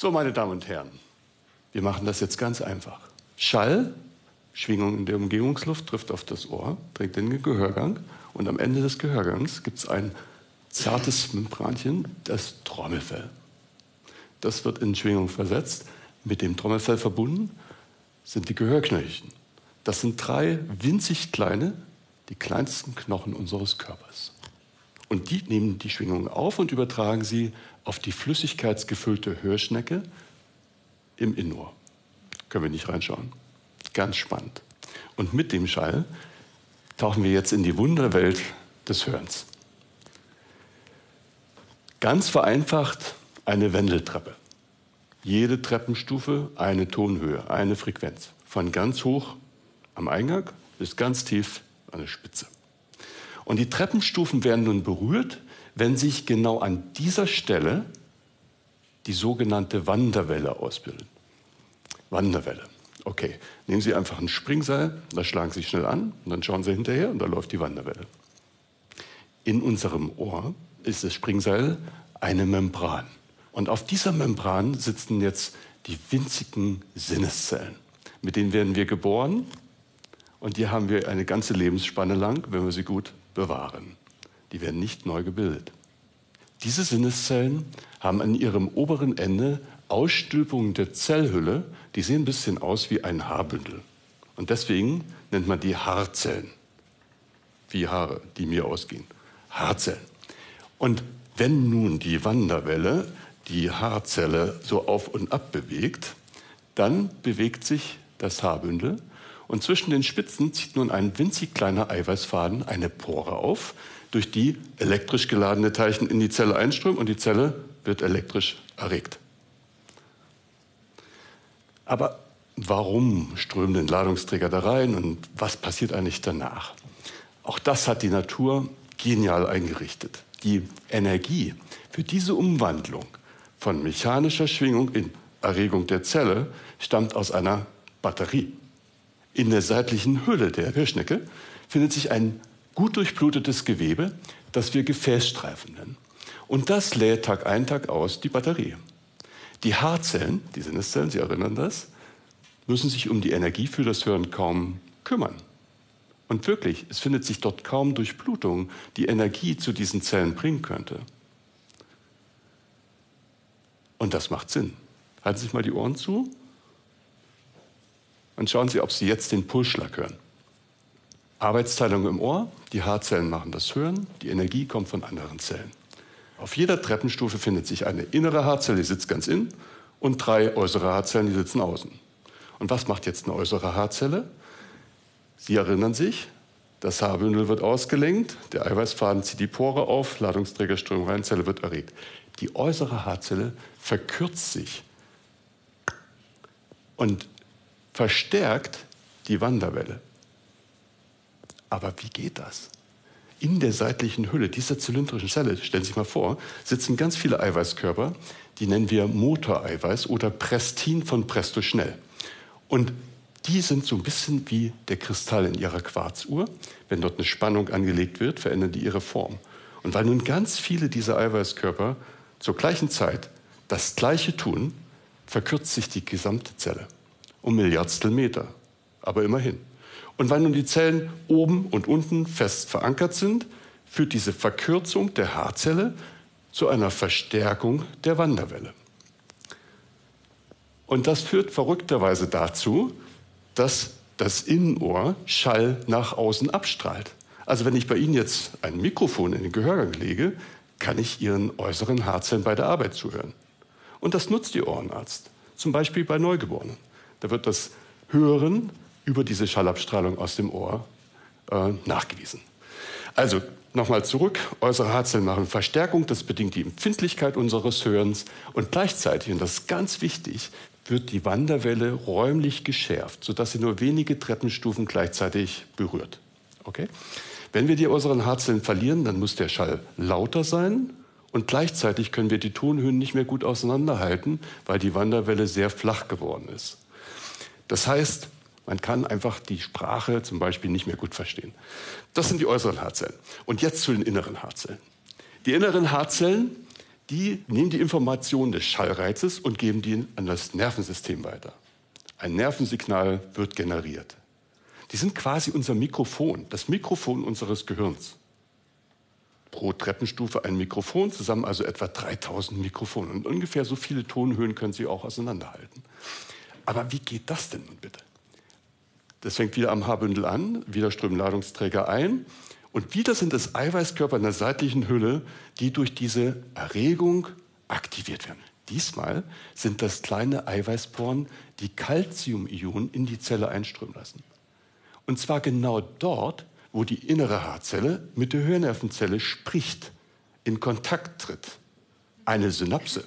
So, meine Damen und Herren, wir machen das jetzt ganz einfach. Schall, Schwingung in der Umgebungsluft, trifft auf das Ohr, trägt den Gehörgang und am Ende des Gehörgangs gibt es ein zartes Membranchen, das Trommelfell. Das wird in Schwingung versetzt. Mit dem Trommelfell verbunden sind die Gehörknöllchen. Das sind drei winzig kleine, die kleinsten Knochen unseres Körpers. Und die nehmen die Schwingung auf und übertragen sie auf die flüssigkeitsgefüllte Hörschnecke im Innenohr. Können wir nicht reinschauen. Ganz spannend. Und mit dem Schall tauchen wir jetzt in die Wunderwelt des Hörens. Ganz vereinfacht eine Wendeltreppe. Jede Treppenstufe eine Tonhöhe, eine Frequenz. Von ganz hoch am Eingang bis ganz tief an der Spitze. Und die Treppenstufen werden nun berührt, wenn sich genau an dieser Stelle die sogenannte Wanderwelle ausbildet. Wanderwelle. Okay, nehmen Sie einfach ein Springseil, da schlagen Sie schnell an und dann schauen Sie hinterher und da läuft die Wanderwelle. In unserem Ohr ist das Springseil eine Membran. Und auf dieser Membran sitzen jetzt die winzigen Sinneszellen. Mit denen werden wir geboren und die haben wir eine ganze Lebensspanne lang, wenn wir sie gut bewahren. Die werden nicht neu gebildet. Diese Sinneszellen haben an ihrem oberen Ende Ausstülpungen der Zellhülle, die sehen ein bisschen aus wie ein Haarbündel. Und deswegen nennt man die Haarzellen. Wie Haare, die mir ausgehen. Haarzellen. Und wenn nun die Wanderwelle die Haarzelle so auf und ab bewegt, dann bewegt sich das Haarbündel und zwischen den Spitzen zieht nun ein winzig kleiner Eiweißfaden eine Pore auf, durch die elektrisch geladene Teilchen in die Zelle einströmen und die Zelle wird elektrisch erregt. Aber warum strömen denn Ladungsträger da rein und was passiert eigentlich danach? Auch das hat die Natur genial eingerichtet. Die Energie für diese Umwandlung von mechanischer Schwingung in Erregung der Zelle stammt aus einer Batterie. In der seitlichen Hülle der Hörschnecke findet sich ein gut durchblutetes Gewebe, das wir Gefäßstreifen nennen. Und das lädt Tag ein, Tag aus die Batterie. Die Haarzellen, die Sinneszellen, Sie erinnern das, müssen sich um die Energie für das Hören kaum kümmern. Und wirklich, es findet sich dort kaum Durchblutung, die Energie zu diesen Zellen bringen könnte. Und das macht Sinn. Halten Sie sich mal die Ohren zu und schauen Sie, ob Sie jetzt den Pulsschlag hören. Arbeitsteilung im Ohr, die Haarzellen machen das Hören, die Energie kommt von anderen Zellen. Auf jeder Treppenstufe findet sich eine innere Haarzelle, die sitzt ganz innen, und drei äußere Haarzellen, die sitzen außen. Und was macht jetzt eine äußere Haarzelle? Sie erinnern sich, das Haarbündel wird ausgelenkt, der Eiweißfaden zieht die Pore auf, Ladungsträgerströmung rein, Zelle wird erregt. Die äußere Haarzelle verkürzt sich und verstärkt die Wanderwelle. Aber wie geht das? In der seitlichen Hülle dieser zylindrischen Zelle, stellen Sie sich mal vor, sitzen ganz viele Eiweißkörper, die nennen wir Motoreiweiß oder Prestin von Presto Schnell. Und die sind so ein bisschen wie der Kristall in ihrer Quarzuhr. Wenn dort eine Spannung angelegt wird, verändern die ihre Form. Und weil nun ganz viele dieser Eiweißkörper zur gleichen Zeit das Gleiche tun, verkürzt sich die gesamte Zelle um Milliardstel Meter. Aber immerhin. Und weil nun die Zellen oben und unten fest verankert sind, führt diese Verkürzung der Haarzelle zu einer Verstärkung der Wanderwelle. Und das führt verrückterweise dazu, dass das Innenohr Schall nach außen abstrahlt. Also wenn ich bei Ihnen jetzt ein Mikrofon in den Gehörgang lege, kann ich Ihren äußeren Haarzellen bei der Arbeit zuhören. Und das nutzt Ihr Ohrenarzt, zum Beispiel bei Neugeborenen. Da wird das Hören über diese Schallabstrahlung aus dem Ohr äh, nachgewiesen. Also nochmal zurück, äußere Haarzellen machen Verstärkung, das bedingt die Empfindlichkeit unseres Hörens und gleichzeitig, und das ist ganz wichtig, wird die Wanderwelle räumlich geschärft, sodass sie nur wenige Treppenstufen gleichzeitig berührt. Okay? Wenn wir die äußeren Haarzellen verlieren, dann muss der Schall lauter sein und gleichzeitig können wir die Tonhöhen nicht mehr gut auseinanderhalten, weil die Wanderwelle sehr flach geworden ist. Das heißt, man kann einfach die Sprache zum Beispiel nicht mehr gut verstehen. Das sind die äußeren Haarzellen. Und jetzt zu den inneren Haarzellen. Die inneren Haarzellen, Die nehmen die Informationen des Schallreizes und geben die an das Nervensystem weiter. Ein Nervensignal wird generiert. Die sind quasi unser Mikrofon, das Mikrofon unseres Gehirns. Pro Treppenstufe ein Mikrofon, zusammen also etwa 3000 Mikrofone. Und ungefähr so viele Tonhöhen können Sie auch auseinanderhalten. Aber wie geht das denn nun bitte? Das fängt wieder am Haarbündel an, wieder strömen Ladungsträger ein. Und wieder sind es Eiweißkörper in der seitlichen Hülle, die durch diese Erregung aktiviert werden. Diesmal sind das kleine Eiweißporen, die Calciumionen in die Zelle einströmen lassen. Und zwar genau dort, wo die innere Haarzelle mit der Hörnervenzelle spricht, in Kontakt tritt. Eine Synapse.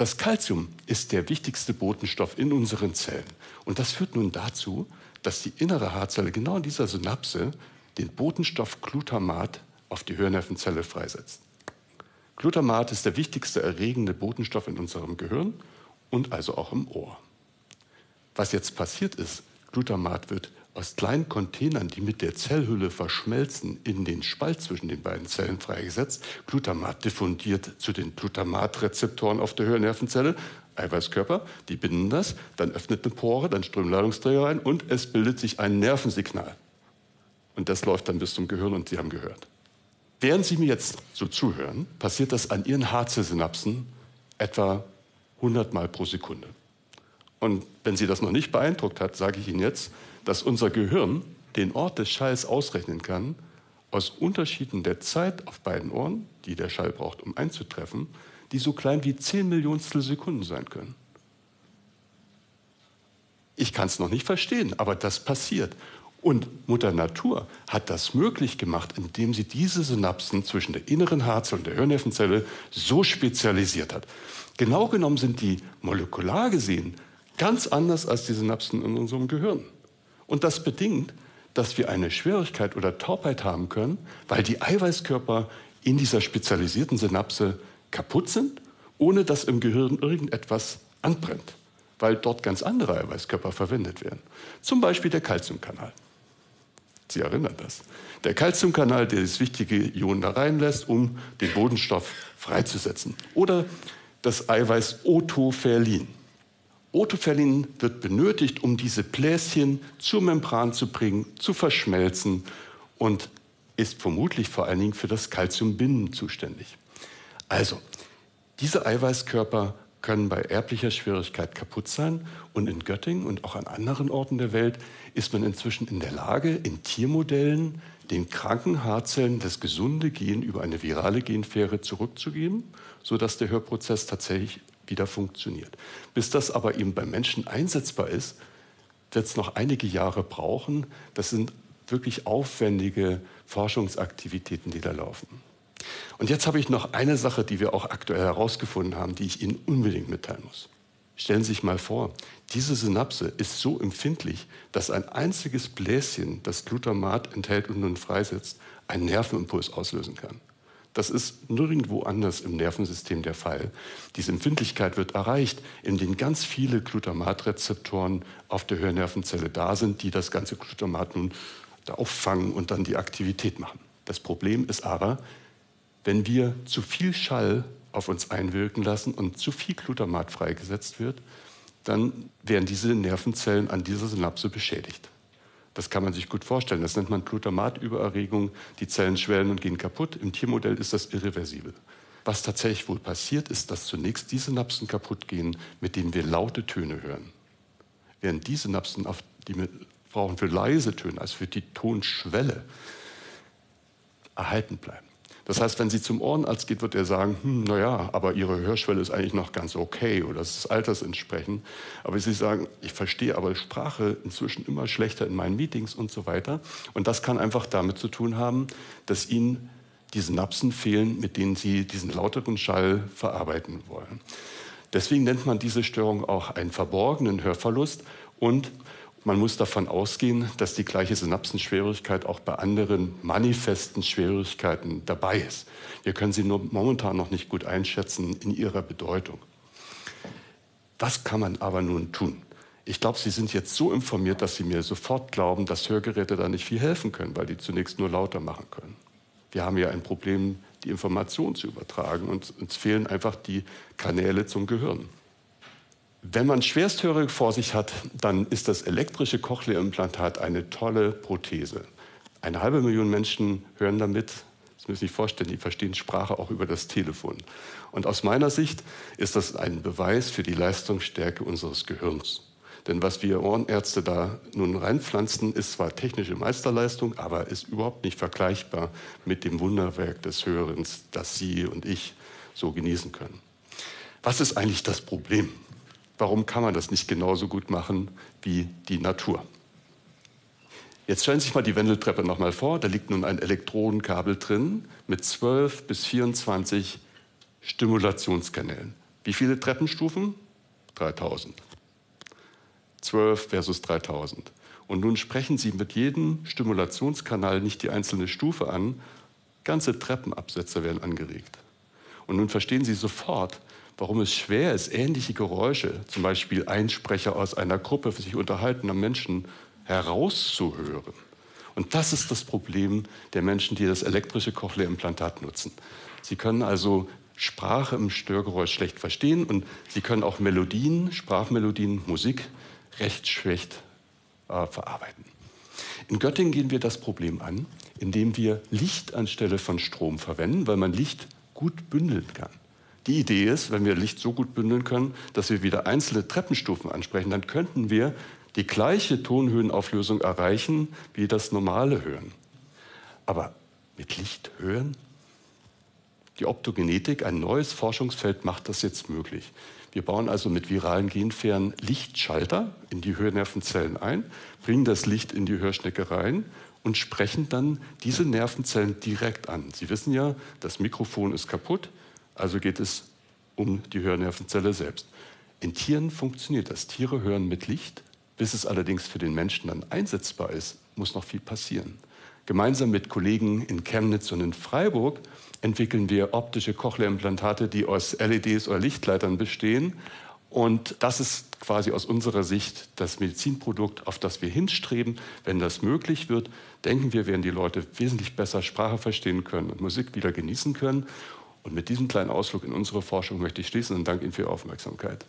Das Calcium ist der wichtigste Botenstoff in unseren Zellen. Und das führt nun dazu, dass die innere Haarzelle genau in dieser Synapse den Botenstoff Glutamat auf die Hörnervenzelle freisetzt. Glutamat ist der wichtigste erregende Botenstoff in unserem Gehirn und also auch im Ohr. Was jetzt passiert ist, Glutamat wird aus kleinen Containern, die mit der Zellhülle verschmelzen, in den Spalt zwischen den beiden Zellen freigesetzt. Glutamat diffundiert zu den Glutamatrezeptoren auf der Hörnervenzelle. Eiweißkörper, die binden das, dann öffnet eine Pore, dann strömen Ladungsträger ein und es bildet sich ein Nervensignal. Und das läuft dann bis zum Gehirn und Sie haben gehört. Während Sie mir jetzt so zuhören, passiert das an Ihren Haarzellsynapsen etwa 100 Mal pro Sekunde. Und wenn Sie das noch nicht beeindruckt hat, sage ich Ihnen jetzt, dass unser Gehirn den Ort des Schalls ausrechnen kann, aus Unterschieden der Zeit auf beiden Ohren, die der Schall braucht, um einzutreffen, die so klein wie 10 Millionstel Sekunden sein können. Ich kann es noch nicht verstehen, aber das passiert. Und Mutter Natur hat das möglich gemacht, indem sie diese Synapsen zwischen der inneren Harze und der Hörnervenzelle so spezialisiert hat. Genau genommen sind die molekular gesehen ganz anders als die Synapsen in unserem Gehirn. Und das bedingt, dass wir eine Schwierigkeit oder Taubheit haben können, weil die Eiweißkörper in dieser spezialisierten Synapse kaputt sind, ohne dass im Gehirn irgendetwas anbrennt, weil dort ganz andere Eiweißkörper verwendet werden. Zum Beispiel der Calciumkanal. Sie erinnern das. Der Calciumkanal, der das wichtige Ion da reinlässt, um den Bodenstoff freizusetzen. Oder das Eiweiß Otopherlin. Otopherlin wird benötigt, um diese Bläschen zur Membran zu bringen, zu verschmelzen und ist vermutlich vor allen Dingen für das Calciumbinden zuständig. Also, diese Eiweißkörper können bei erblicher Schwierigkeit kaputt sein. Und in Göttingen und auch an anderen Orten der Welt ist man inzwischen in der Lage, in Tiermodellen den kranken Haarzellen das gesunde Gen über eine virale Genfähre zurückzugeben, sodass der Hörprozess tatsächlich wieder funktioniert. Bis das aber eben beim Menschen einsetzbar ist, wird es noch einige Jahre brauchen. Das sind wirklich aufwendige Forschungsaktivitäten, die da laufen. Und jetzt habe ich noch eine Sache, die wir auch aktuell herausgefunden haben, die ich Ihnen unbedingt mitteilen muss. Stellen Sie sich mal vor, diese Synapse ist so empfindlich, dass ein einziges Bläschen, das Glutamat enthält und nun freisetzt, einen Nervenimpuls auslösen kann. Das ist nirgendwo anders im Nervensystem der Fall. Diese Empfindlichkeit wird erreicht, indem ganz viele Glutamatrezeptoren auf der Hörnervenzelle da sind, die das ganze Glutamat nun da auffangen und dann die Aktivität machen. Das Problem ist aber, wenn wir zu viel Schall auf uns einwirken lassen und zu viel Glutamat freigesetzt wird, dann werden diese Nervenzellen an dieser Synapse beschädigt. Das kann man sich gut vorstellen. Das nennt man Glutamatübererregung. Die Zellen schwellen und gehen kaputt. Im Tiermodell ist das irreversibel. Was tatsächlich wohl passiert, ist, dass zunächst die Synapsen kaputt gehen, mit denen wir laute Töne hören. Während die Synapsen, die wir brauchen für leise Töne, also für die Tonschwelle, erhalten bleiben. Das heißt, wenn sie zum Ohrenarzt geht, wird er sagen, hm, naja, aber Ihre Hörschwelle ist eigentlich noch ganz okay oder es ist altersentsprechend. Aber Sie sagen, ich verstehe aber Sprache inzwischen immer schlechter in meinen Meetings und so weiter. Und das kann einfach damit zu tun haben, dass Ihnen die Synapsen fehlen, mit denen Sie diesen lauteren Schall verarbeiten wollen. Deswegen nennt man diese Störung auch einen verborgenen Hörverlust und man muss davon ausgehen, dass die gleiche Synapsenschwierigkeit auch bei anderen manifesten Schwierigkeiten dabei ist. Wir können sie nur momentan noch nicht gut einschätzen in ihrer Bedeutung. Was kann man aber nun tun? Ich glaube, Sie sind jetzt so informiert, dass Sie mir sofort glauben, dass Hörgeräte da nicht viel helfen können, weil die zunächst nur lauter machen können. Wir haben ja ein Problem die Information zu übertragen. Und uns fehlen einfach die Kanäle zum Gehirn. Wenn man Schwersthörige vor sich hat, dann ist das elektrische Cochlea-Implantat eine tolle Prothese. Eine halbe Million Menschen hören damit. Das müssen Sie sich vorstellen, die verstehen Sprache auch über das Telefon. Und aus meiner Sicht ist das ein Beweis für die Leistungsstärke unseres Gehirns. Denn was wir Ohrenärzte da nun reinpflanzen, ist zwar technische Meisterleistung, aber ist überhaupt nicht vergleichbar mit dem Wunderwerk des Hörens, das Sie und ich so genießen können. Was ist eigentlich das Problem? Warum kann man das nicht genauso gut machen wie die Natur? Jetzt stellen Sie sich mal die Wendeltreppe nochmal vor. Da liegt nun ein Elektrodenkabel drin mit 12 bis 24 Stimulationskanälen. Wie viele Treppenstufen? 3000. 12 versus 3000. Und nun sprechen Sie mit jedem Stimulationskanal nicht die einzelne Stufe an, ganze Treppenabsätze werden angeregt. Und nun verstehen Sie sofort, warum es schwer ist, ähnliche Geräusche, zum Beispiel Einsprecher aus einer Gruppe für sich unterhaltender Menschen, herauszuhören. Und das ist das Problem der Menschen, die das elektrische Cochlea-Implantat nutzen. Sie können also Sprache im Störgeräusch schlecht verstehen und sie können auch Melodien, Sprachmelodien, Musik recht schlecht äh, verarbeiten. In Göttingen gehen wir das Problem an, indem wir Licht anstelle von Strom verwenden, weil man Licht gut bündeln kann. Die Idee ist, wenn wir Licht so gut bündeln können, dass wir wieder einzelne Treppenstufen ansprechen, dann könnten wir die gleiche Tonhöhenauflösung erreichen wie das normale Hören. Aber mit Licht hören? Die Optogenetik, ein neues Forschungsfeld, macht das jetzt möglich. Wir bauen also mit viralen Genfern Lichtschalter in die Hörnervenzellen ein, bringen das Licht in die Hörschnecke rein und sprechen dann diese Nervenzellen direkt an. Sie wissen ja, das Mikrofon ist kaputt. Also geht es um die Hörnervenzelle selbst. In Tieren funktioniert das. Tiere hören mit Licht. Bis es allerdings für den Menschen dann einsetzbar ist, muss noch viel passieren. Gemeinsam mit Kollegen in Chemnitz und in Freiburg entwickeln wir optische Cochlea-Implantate, die aus LEDs oder Lichtleitern bestehen. Und das ist quasi aus unserer Sicht das Medizinprodukt, auf das wir hinstreben. Wenn das möglich wird, denken wir, werden die Leute wesentlich besser Sprache verstehen können und Musik wieder genießen können. Und mit diesem kleinen Ausflug in unsere Forschung möchte ich schließen und danke Ihnen für Ihre Aufmerksamkeit.